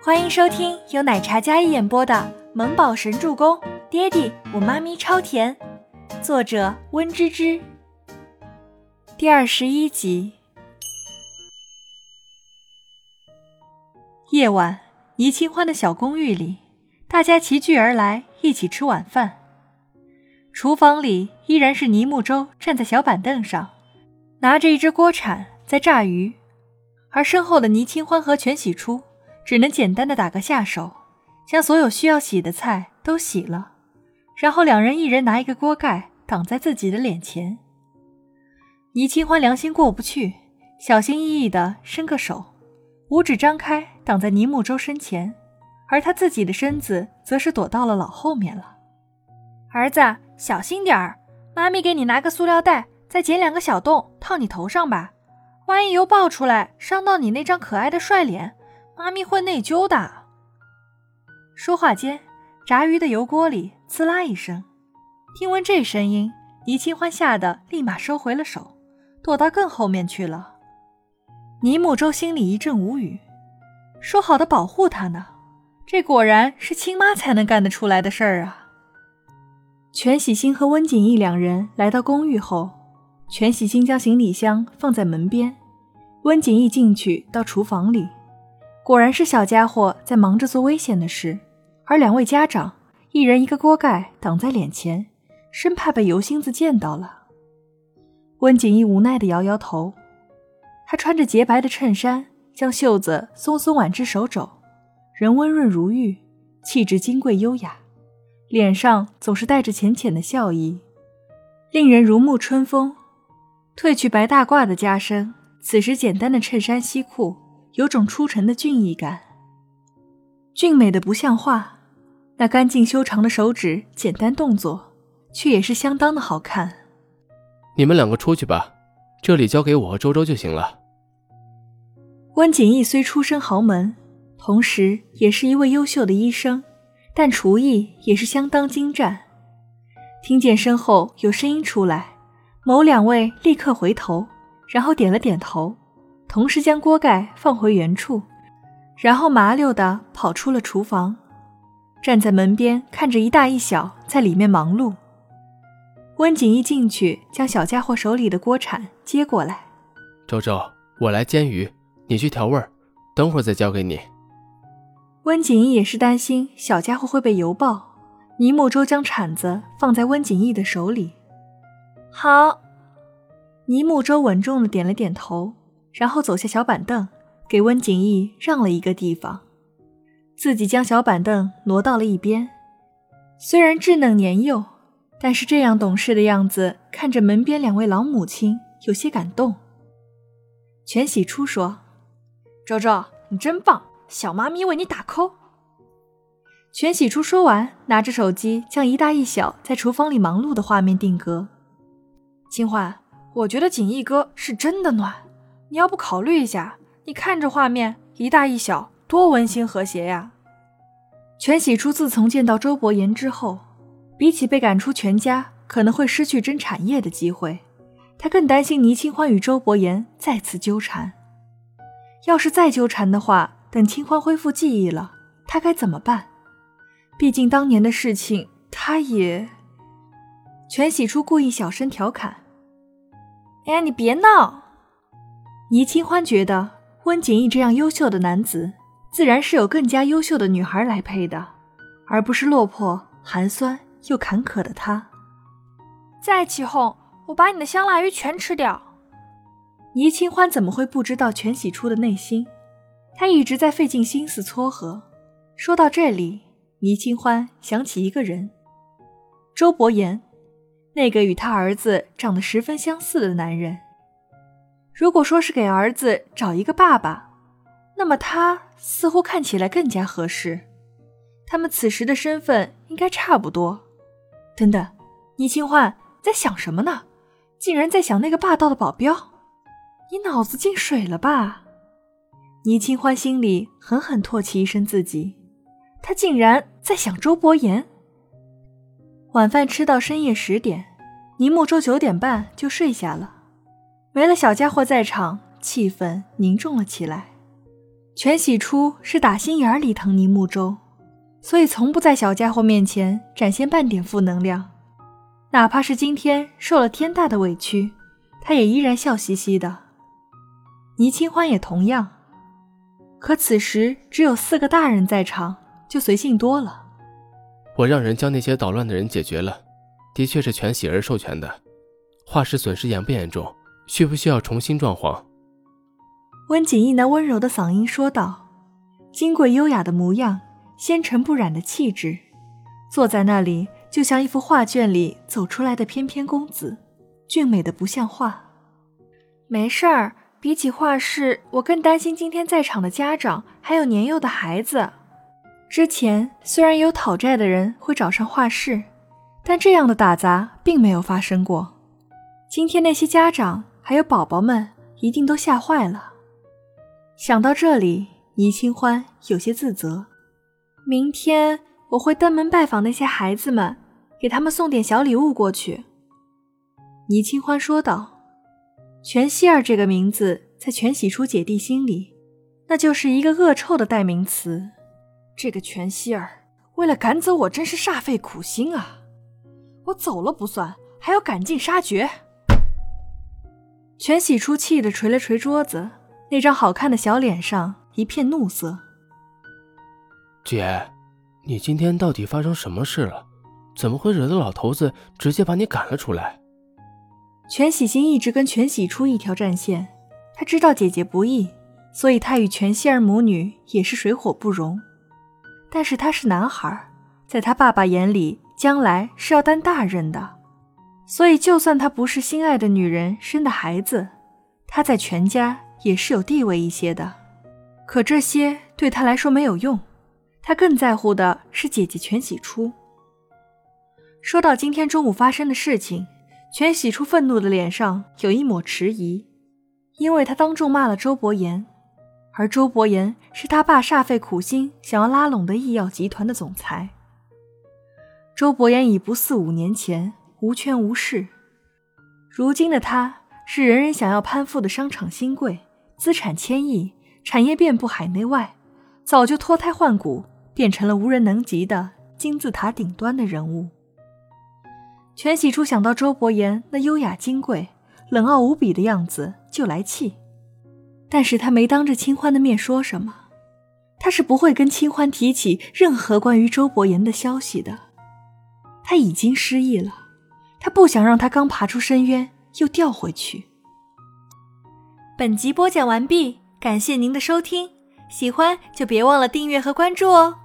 欢迎收听由奶茶嘉一演播的《萌宝神助攻》，爹地我妈咪超甜，作者温芝芝。第二十一集。夜晚，倪清欢的小公寓里，大家齐聚而来，一起吃晚饭。厨房里依然是倪木舟站在小板凳上，拿着一只锅铲在炸鱼，而身后的倪清欢和全喜初。只能简单的打个下手，将所有需要洗的菜都洗了，然后两人一人拿一个锅盖挡在自己的脸前。倪清欢良心过不去，小心翼翼的伸个手，五指张开挡在倪木舟身前，而他自己的身子则是躲到了老后面了。儿子，小心点儿，妈咪给你拿个塑料袋，再剪两个小洞套你头上吧，万一油爆出来伤到你那张可爱的帅脸。妈咪会内疚的。说话间，炸鱼的油锅里滋啦一声，听闻这声音，倪清欢吓得立马收回了手，躲到更后面去了。倪木舟心里一阵无语，说好的保护他呢？这果然是亲妈才能干得出来的事儿啊！全喜星和温景逸两人来到公寓后，全喜星将行李箱放在门边，温景逸进去到厨房里。果然是小家伙在忙着做危险的事，而两位家长一人一个锅盖挡在脸前，生怕被油星子见到了。温景逸无奈地摇摇头，他穿着洁白的衬衫，将袖子松松挽至手肘，人温润如玉，气质金贵优雅，脸上总是带着浅浅的笑意，令人如沐春风。褪去白大褂的加身，此时简单的衬衫西裤。有种出尘的俊逸感，俊美的不像话。那干净修长的手指，简单动作，却也是相当的好看。你们两个出去吧，这里交给我和周周就行了。温景逸虽出身豪门，同时也是一位优秀的医生，但厨艺也是相当精湛。听见身后有声音出来，某两位立刻回头，然后点了点头。同时将锅盖放回原处，然后麻溜的跑出了厨房，站在门边看着一大一小在里面忙碌。温景逸进去将小家伙手里的锅铲接过来：“周周，我来煎鱼，你去调味儿，等会儿再交给你。”温景逸也是担心小家伙会被油爆，倪木舟将铲子放在温景逸的手里：“好。”倪木舟稳重的点了点头。然后走下小板凳，给温景逸让了一个地方，自己将小板凳挪到了一边。虽然稚嫩年幼，但是这样懂事的样子，看着门边两位老母亲，有些感动。全喜初说：“周周，你真棒，小妈咪为你打 call。”全喜初说完，拿着手机将一大一小在厨房里忙碌的画面定格。清欢，我觉得景逸哥是真的暖。你要不考虑一下？你看这画面一大一小，多温馨和谐呀！全喜初自从见到周伯言之后，比起被赶出全家，可能会失去争产业的机会，他更担心倪清欢与周伯言再次纠缠。要是再纠缠的话，等清欢恢复记忆了，他该怎么办？毕竟当年的事情，他也……全喜初故意小声调侃：“哎呀，你别闹！”倪清欢觉得温景逸这样优秀的男子，自然是有更加优秀的女孩来配的，而不是落魄、寒酸又坎坷的他。再起哄，我把你的香辣鱼全吃掉！倪清欢怎么会不知道全喜初的内心？他一直在费尽心思撮合。说到这里，倪清欢想起一个人——周伯言，那个与他儿子长得十分相似的男人。如果说是给儿子找一个爸爸，那么他似乎看起来更加合适。他们此时的身份应该差不多。等等，倪清欢在想什么呢？竟然在想那个霸道的保镖？你脑子进水了吧？倪清欢心里狠狠唾弃一声自己，他竟然在想周伯言。晚饭吃到深夜十点，倪木舟九点半就睡下了。没了小家伙在场，气氛凝重了起来。全喜初是打心眼里疼倪木舟，所以从不在小家伙面前展现半点负能量，哪怕是今天受了天大的委屈，他也依然笑嘻嘻的。倪清欢也同样，可此时只有四个大人在场，就随性多了。我让人将那些捣乱的人解决了，的确是全喜儿授权的。画室损失严不严重？需不需要重新装潢？温景逸那温柔的嗓音说道，金贵优雅的模样，纤尘不染的气质，坐在那里就像一幅画卷里走出来的翩翩公子，俊美的不像话。没事儿，比起画室，我更担心今天在场的家长还有年幼的孩子。之前虽然有讨债的人会找上画室，但这样的打砸并没有发生过。今天那些家长还有宝宝们一定都吓坏了。想到这里，倪清欢有些自责。明天我会登门拜访那些孩子们，给他们送点小礼物过去。倪清欢说道：“全希儿这个名字，在全喜初姐弟心里，那就是一个恶臭的代名词。”这个全希儿为了赶走我，真是煞费苦心啊！我走了不算，还要赶尽杀绝。全喜初气得捶了捶桌子，那张好看的小脸上一片怒色。姐，你今天到底发生什么事了？怎么会惹得老头子直接把你赶了出来？全喜星一直跟全喜初一条战线，他知道姐姐不易，所以他与全希儿母女也是水火不容。但是他是男孩，在他爸爸眼里，将来是要担大任的，所以就算他不是心爱的女人生的孩子，他在全家也是有地位一些的。可这些对他来说没有用，他更在乎的是姐姐全喜初。说到今天中午发生的事情，全喜初愤怒的脸上有一抹迟疑，因为他当众骂了周伯言。而周伯言是他爸煞费苦心想要拉拢的医药集团的总裁。周伯言已不似五年前无权无势，如今的他是人人想要攀附的商场新贵，资产千亿，产业遍布海内外，早就脱胎换骨，变成了无人能及的金字塔顶端的人物。全喜初想到周伯言那优雅金贵、冷傲无比的样子，就来气。但是他没当着清欢的面说什么，他是不会跟清欢提起任何关于周伯言的消息的。他已经失忆了，他不想让他刚爬出深渊又掉回去。本集播讲完毕，感谢您的收听，喜欢就别忘了订阅和关注哦。